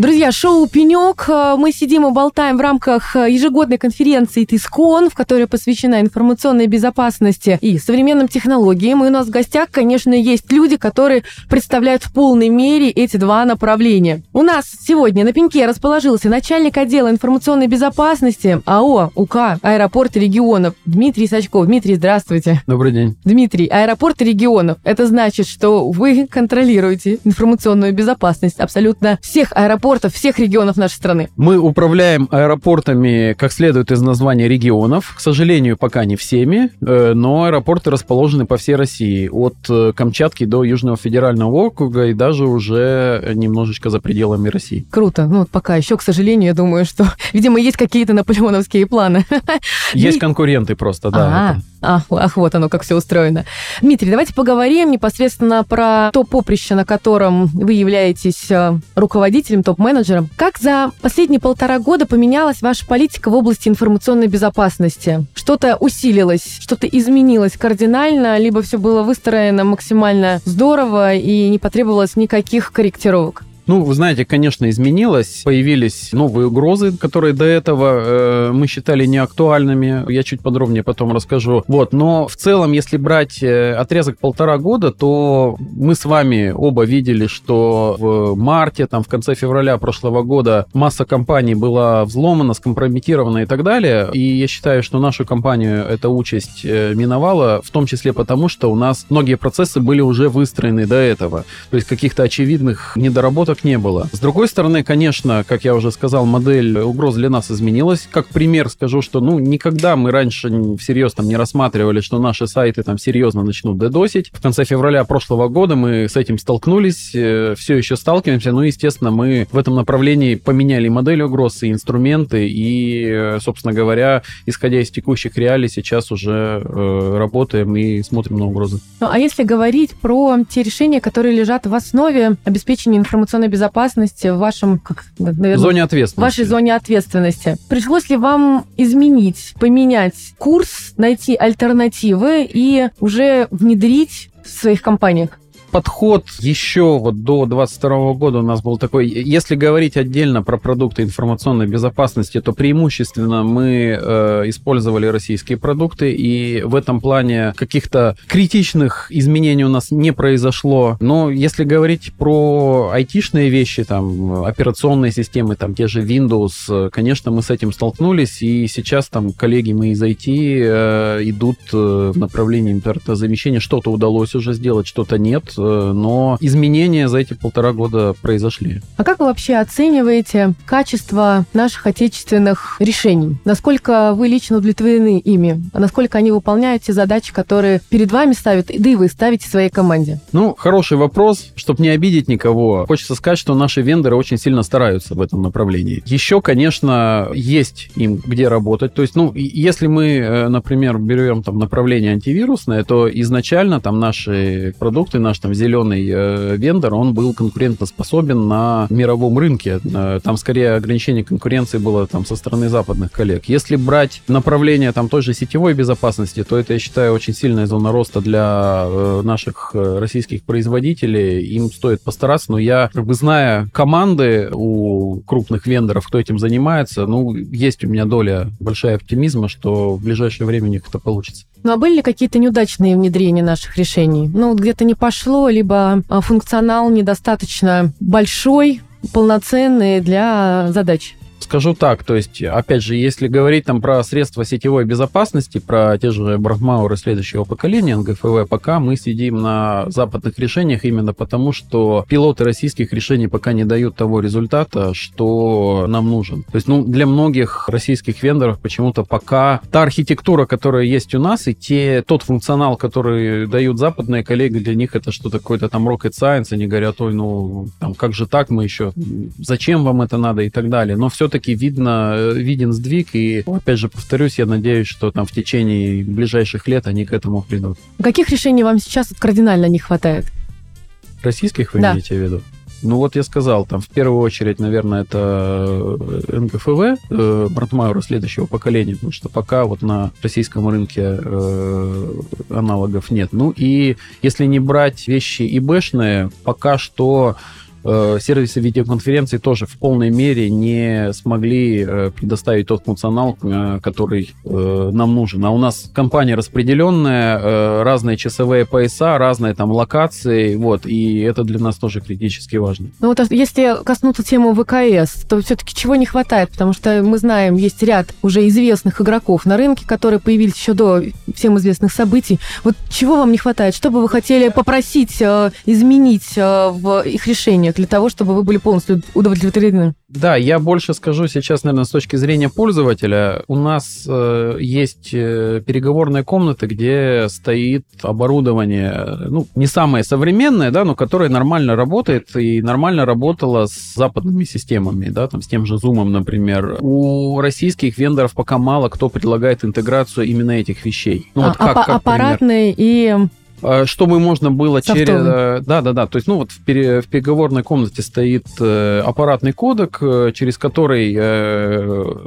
Друзья, шоу «Пенек». Мы сидим и болтаем в рамках ежегодной конференции ТИСКОН, в которой посвящена информационной безопасности и современным технологиям. И у нас в гостях, конечно, есть люди, которые представляют в полной мере эти два направления. У нас сегодня на пеньке расположился начальник отдела информационной безопасности АО УК «Аэропорт регионов» Дмитрий Сачков. Дмитрий, здравствуйте. Добрый день. Дмитрий, аэропорт регионов. Это значит, что вы контролируете информационную безопасность абсолютно всех аэропортов аэропортов всех регионов нашей страны. Мы управляем аэропортами, как следует из названия регионов. К сожалению, пока не всеми, э, но аэропорты расположены по всей России. От э, Камчатки до Южного федерального округа и даже уже немножечко за пределами России. Круто. Ну, вот пока еще, к сожалению, я думаю, что, видимо, есть какие-то наполеоновские планы. Есть конкуренты просто, да. Ах, ах, вот оно, как все устроено. Дмитрий, давайте поговорим непосредственно про то поприще, на котором вы являетесь э, руководителем, топ-менеджером. Как за последние полтора года поменялась ваша политика в области информационной безопасности? Что-то усилилось, что-то изменилось кардинально, либо все было выстроено максимально здорово и не потребовалось никаких корректировок? Ну, вы знаете, конечно, изменилось. Появились новые угрозы, которые до этого э, мы считали неактуальными. Я чуть подробнее потом расскажу. Вот, но в целом, если брать э, отрезок полтора года, то мы с вами оба видели, что в марте, там, в конце февраля прошлого года масса компаний была взломана, скомпрометирована и так далее. И я считаю, что нашу компанию эта участь э, миновала, в том числе потому, что у нас многие процессы были уже выстроены до этого. То есть каких-то очевидных недоработок не было. С другой стороны, конечно, как я уже сказал, модель угроз для нас изменилась. Как пример скажу, что ну никогда мы раньше всерьез там не рассматривали, что наши сайты там серьезно начнут дедосить. В конце февраля прошлого года мы с этим столкнулись, э, все еще сталкиваемся. Ну, естественно, мы в этом направлении поменяли модель угроз и инструменты, и, э, собственно говоря, исходя из текущих реалий, сейчас уже э, работаем и смотрим на угрозы. Ну, а если говорить про те решения, которые лежат в основе обеспечения информационной безопасности в вашем, как, наверное, зоне ответственности. вашей зоне ответственности. Пришлось ли вам изменить, поменять курс, найти альтернативы и уже внедрить в своих компаниях? Подход еще вот до 22 года у нас был такой, если говорить отдельно про продукты информационной безопасности, то преимущественно мы э, использовали российские продукты, и в этом плане каких-то критичных изменений у нас не произошло. Но если говорить про айтишные вещи, там, операционные системы, там, те же Windows, конечно, мы с этим столкнулись, и сейчас там коллеги мы из IT э, идут э, в направлении импортозамещения, что-то удалось уже сделать, что-то нет, но изменения за эти полтора года произошли. А как вы вообще оцениваете качество наших отечественных решений? Насколько вы лично удовлетворены ими? А насколько они выполняют те задачи, которые перед вами ставят, да и вы ставите своей команде? Ну, хороший вопрос. Чтобы не обидеть никого, хочется сказать, что наши вендоры очень сильно стараются в этом направлении. Еще, конечно, есть им где работать. То есть, ну, если мы, э, например, берем там направление антивирусное, то изначально там наши продукты, наш там зеленый э, вендор, он был конкурентоспособен на мировом рынке. Э, там скорее ограничение конкуренции было там со стороны западных коллег. Если брать направление там той же сетевой безопасности, то это, я считаю, очень сильная зона роста для э, наших э, российских производителей. Им стоит постараться, но я, как бы зная команды у крупных вендоров, кто этим занимается, ну, есть у меня доля большая оптимизма, что в ближайшее время у них это получится. Ну а были ли какие-то неудачные внедрения наших решений? Ну, где-то не пошло, либо а, функционал недостаточно большой, полноценный для задач? Скажу так, то есть, опять же, если говорить там про средства сетевой безопасности, про те же Брахмауры следующего поколения, НГФВ, пока мы сидим на западных решениях именно потому, что пилоты российских решений пока не дают того результата, что нам нужен. То есть, ну, для многих российских вендоров почему-то пока та архитектура, которая есть у нас, и те, тот функционал, который дают западные коллеги, для них это что-то какой-то там rocket science, они говорят, ой, ну, там, как же так мы еще, зачем вам это надо и так далее. Но все-таки все-таки видно, э, виден сдвиг, и, опять же, повторюсь, я надеюсь, что там в течение ближайших лет они к этому придут. Каких решений вам сейчас кардинально не хватает? Российских вы да. имеете в виду? Ну вот я сказал, там в первую очередь, наверное, это НГФВ, э, Брандмайера следующего поколения, потому что пока вот на российском рынке э, аналогов нет. Ну и если не брать вещи ИБшные, пока что Э, сервисы видеоконференции тоже в полной мере не смогли э, предоставить тот функционал, э, который нам нужен. А у нас компания распределенная, разные часовые пояса, разные там локации, вот, и это для нас тоже критически важно. Ну вот а если коснуться темы ВКС, то все-таки чего не хватает? Потому что мы знаем, есть ряд уже известных игроков на рынке, которые появились еще до всем известных событий. Вот чего вам не хватает? Что бы вы хотели попросить изменить в их решениях? для того, чтобы вы были полностью удовлетворены? Да, я больше скажу сейчас, наверное, с точки зрения пользователя. У нас э, есть э, переговорные комнаты, где стоит оборудование, ну, не самое современное, да, но которое нормально работает и нормально работало с западными системами, да, там, с тем же Zoom, например. У российских вендоров пока мало кто предлагает интеграцию именно этих вещей. Ну, а, вот как, как аппаратные и чтобы можно было Софтовый. через... Э, да, да, да. То есть, ну вот в, пере... в переговорной комнате стоит э, аппаратный кодек, через который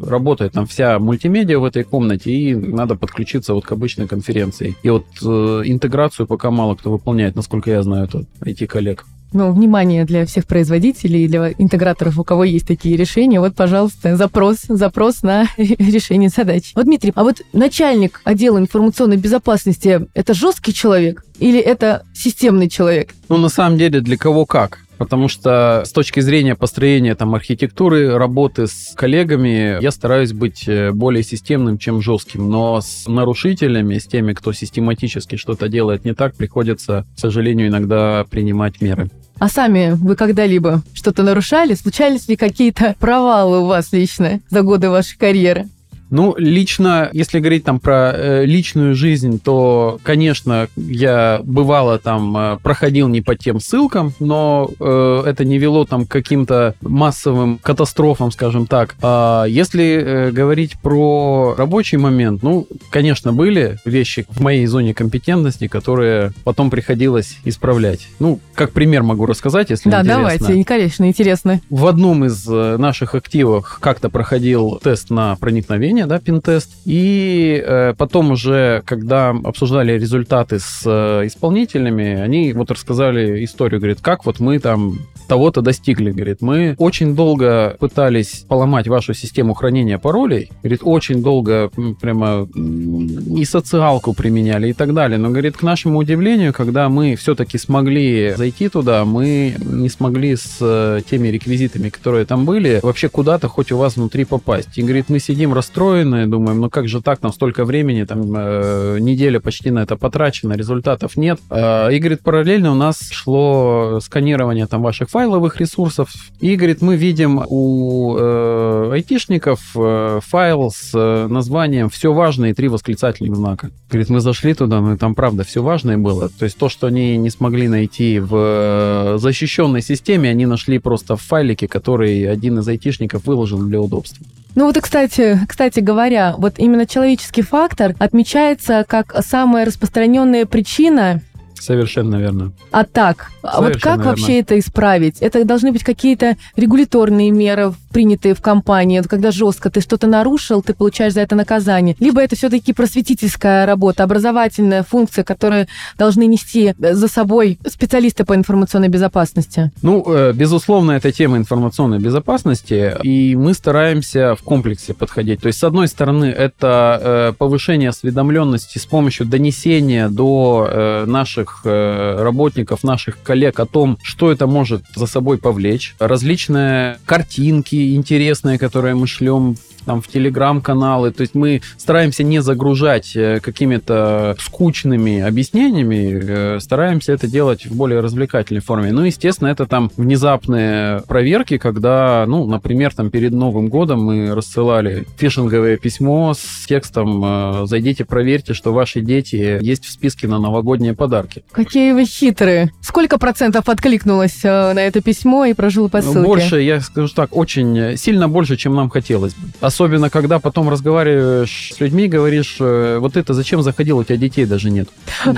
работает там вся мультимедиа в этой комнате, и надо подключиться вот к обычной конференции. И вот интеграцию пока мало кто выполняет, насколько я знаю, это IT-коллег ну, внимание для всех производителей, для интеграторов, у кого есть такие решения. Вот, пожалуйста, запрос, запрос на решение задач. Вот, Дмитрий, а вот начальник отдела информационной безопасности – это жесткий человек или это системный человек? Ну, на самом деле, для кого как потому что с точки зрения построения там архитектуры, работы с коллегами, я стараюсь быть э, более системным, чем жестким, но с нарушителями, с теми, кто систематически что-то делает не так, приходится, к сожалению, иногда принимать меры. А сами вы когда-либо что-то нарушали? Случались ли какие-то провалы у вас лично за годы вашей карьеры? Ну, лично, если говорить там про э, личную жизнь, то, конечно, я бывало там э, проходил не по тем ссылкам, но э, это не вело там к каким-то массовым катастрофам, скажем так. А если э, говорить про рабочий момент, ну, конечно, были вещи в моей зоне компетентности, которые потом приходилось исправлять. Ну, как пример могу рассказать, если да, интересно. Да, давайте, конечно, интересно. В одном из э, наших активов как-то проходил тест на проникновение приложение, да, пинтест. И э, потом уже, когда обсуждали результаты с э, исполнителями, они вот рассказали историю, говорит, как вот мы там того-то достигли, говорит, мы очень долго пытались поломать вашу систему хранения паролей, говорит, очень долго прямо и социалку применяли и так далее, но, говорит, к нашему удивлению, когда мы все-таки смогли зайти туда, мы не смогли с э, теми реквизитами, которые там были, вообще куда-то хоть у вас внутри попасть. И, говорит, мы сидим расстроены, думаем, ну как же так, там столько времени, там э, неделя почти на это потрачена, результатов нет. Э, и, говорит, параллельно у нас шло сканирование там ваших файловых ресурсов. И, говорит, мы видим у э, айтишников э, файл с э, названием «Все важное» и три восклицательных знака. Говорит, мы зашли туда, и там правда все важное было. То есть то, что они не смогли найти в э, защищенной системе, они нашли просто в файлике, который один из айтишников выложил для удобства. Ну вот и, кстати, кстати говоря, вот именно человеческий фактор отмечается как самая распространенная причина Совершенно верно. А так, а вот как верно. вообще это исправить? Это должны быть какие-то регуляторные меры, принятые в компании, когда жестко ты что-то нарушил, ты получаешь за это наказание. Либо это все-таки просветительская работа, образовательная функция, которую должны нести за собой специалисты по информационной безопасности. Ну, э, безусловно, это тема информационной безопасности, и мы стараемся в комплексе подходить. То есть, с одной стороны, это э, повышение осведомленности с помощью донесения до э, наших наших э, работников, наших коллег о том, что это может за собой повлечь. Различные картинки интересные, которые мы шлем там в телеграм-каналы. То есть мы стараемся не загружать э, какими-то скучными объяснениями, э, стараемся это делать в более развлекательной форме. Ну, естественно, это там внезапные проверки, когда, ну, например, там перед Новым годом мы рассылали фишинговое письмо с текстом э, «Зайдите, проверьте, что ваши дети есть в списке на новогодние подарки». Какие вы хитрые. Сколько процентов откликнулось на это письмо и прожило по ссылке? Больше, я скажу так, очень сильно больше, чем нам хотелось бы Особенно, когда потом разговариваешь с людьми, говоришь, э, вот это зачем заходил, у тебя детей даже нет. Ну,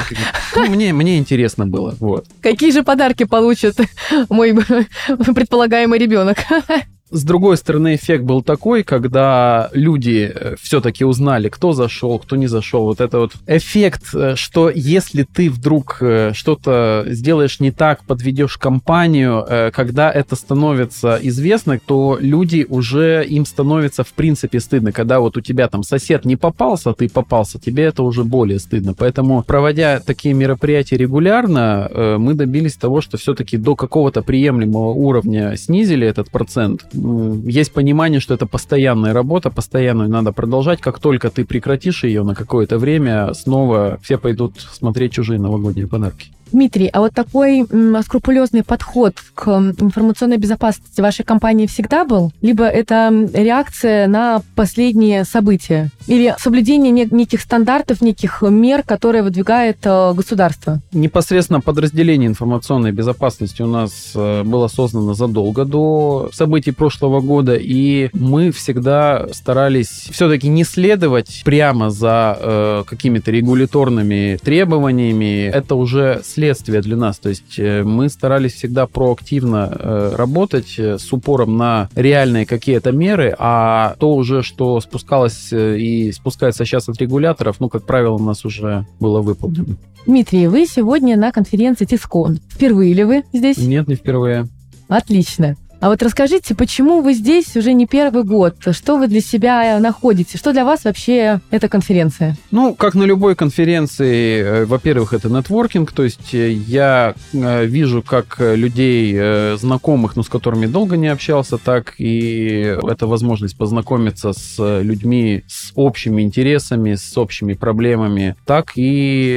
мне, мне интересно было. Вот. Какие же подарки получит мой предполагаемый ребенок? С другой стороны, эффект был такой, когда люди э, все-таки узнали, кто зашел, кто не зашел. Вот это вот эффект, э, что если ты вдруг э, что-то сделаешь не так, подведешь компанию, когда это становится известно, то люди уже им становится в принципе стыдно. Когда вот у тебя там сосед не попался, а ты попался, тебе это уже более стыдно. Поэтому, проводя такие мероприятия регулярно, мы добились того, что все-таки до какого-то приемлемого уровня снизили этот процент есть понимание, что это постоянная работа, постоянную надо продолжать. Как только ты прекратишь ее на какое-то время, снова все пойдут смотреть чужие новогодние подарки. Дмитрий, а вот такой скрупулезный подход к информационной безопасности вашей компании всегда был? Либо это реакция на последние события? Или соблюдение неких стандартов, неких мер, которые выдвигает э, государство? Непосредственно подразделение информационной безопасности у нас э, было создано задолго до событий прошлого года, и мы всегда старались все-таки не следовать прямо за э, какими-то регуляторными требованиями. Это уже следствие для нас. То есть э, мы старались всегда проактивно э, работать э, с упором на реальные какие-то меры, а то уже, что спускалось и спускается сейчас от регуляторов, ну, как правило, у нас уже было выполнено. Дмитрий, вы сегодня на конференции Тискон. Впервые ли вы здесь? Нет, не впервые. Отлично. А вот расскажите, почему вы здесь уже не первый год? Что вы для себя находите? Что для вас вообще эта конференция? Ну, как на любой конференции, э, во-первых, это нетворкинг, то есть э, я э, вижу как людей знакомых, но с которыми долго не общался, так и это возможность познакомиться с людьми с общими интересами, с общими проблемами, так и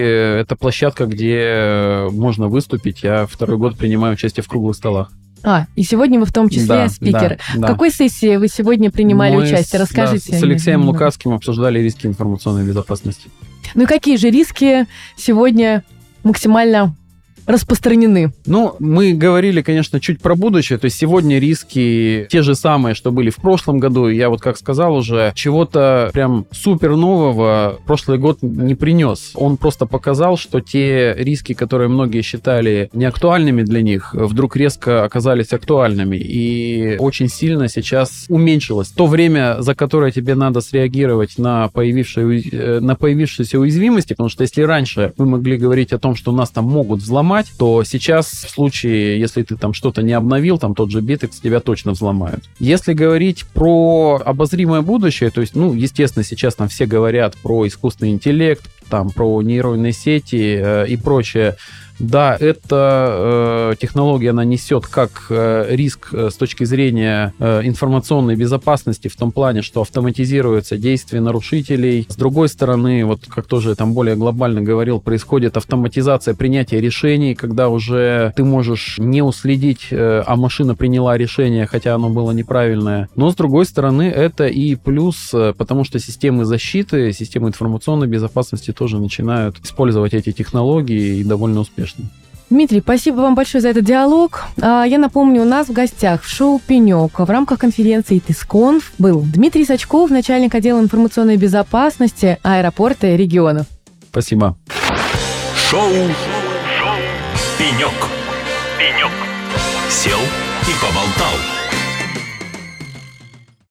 это площадка, где можно выступить. Я второй год принимаю участие в круглых столах. А, и сегодня вы в том числе да, спикер. Да, да. В какой сессии вы сегодня принимали Мы участие? Расскажите. Да, с Алексеем Лукавским обсуждали риски информационной безопасности. Ну и какие же риски сегодня максимально распространены? Ну, мы говорили, конечно, чуть про будущее. То есть сегодня риски те же самые, что были в прошлом году. Я вот как сказал уже, чего-то прям супер нового прошлый год не принес. Он просто показал, что те риски, которые многие считали неактуальными для них, вдруг резко оказались актуальными. И очень сильно сейчас уменьшилось то время, за которое тебе надо среагировать на, появившуюся, э, на появившиеся уязвимости. Потому что если раньше мы могли говорить о том, что нас там могут взломать, взломать, то сейчас в случае, если ты там что-то не обновил, там тот же Bittrex тебя точно взломают. Если говорить про обозримое будущее, то есть, ну, естественно, сейчас там все говорят про искусственный интеллект, там про нейронные сети э, и прочее, да, эта э, технология, она несет как э, риск э, с точки зрения э, информационной безопасности в том плане, что автоматизируются действия нарушителей. С другой стороны, вот как тоже там более глобально говорил, происходит автоматизация принятия решений, когда уже ты можешь не уследить, э, а машина приняла решение, хотя оно было неправильное. Но с другой стороны, это и плюс, э, потому что системы защиты, системы информационной безопасности тоже начинают использовать эти технологии и довольно успешно конечно. Дмитрий, спасибо вам большое за этот диалог. А, я напомню, у нас в гостях в шоу «Пенек» в рамках конференции «Тисконф» был Дмитрий Сачков, начальник отдела информационной безопасности аэропорта и регионов. Спасибо. Шоу, шоу «Пенек». «Пенек». Сел и поболтал.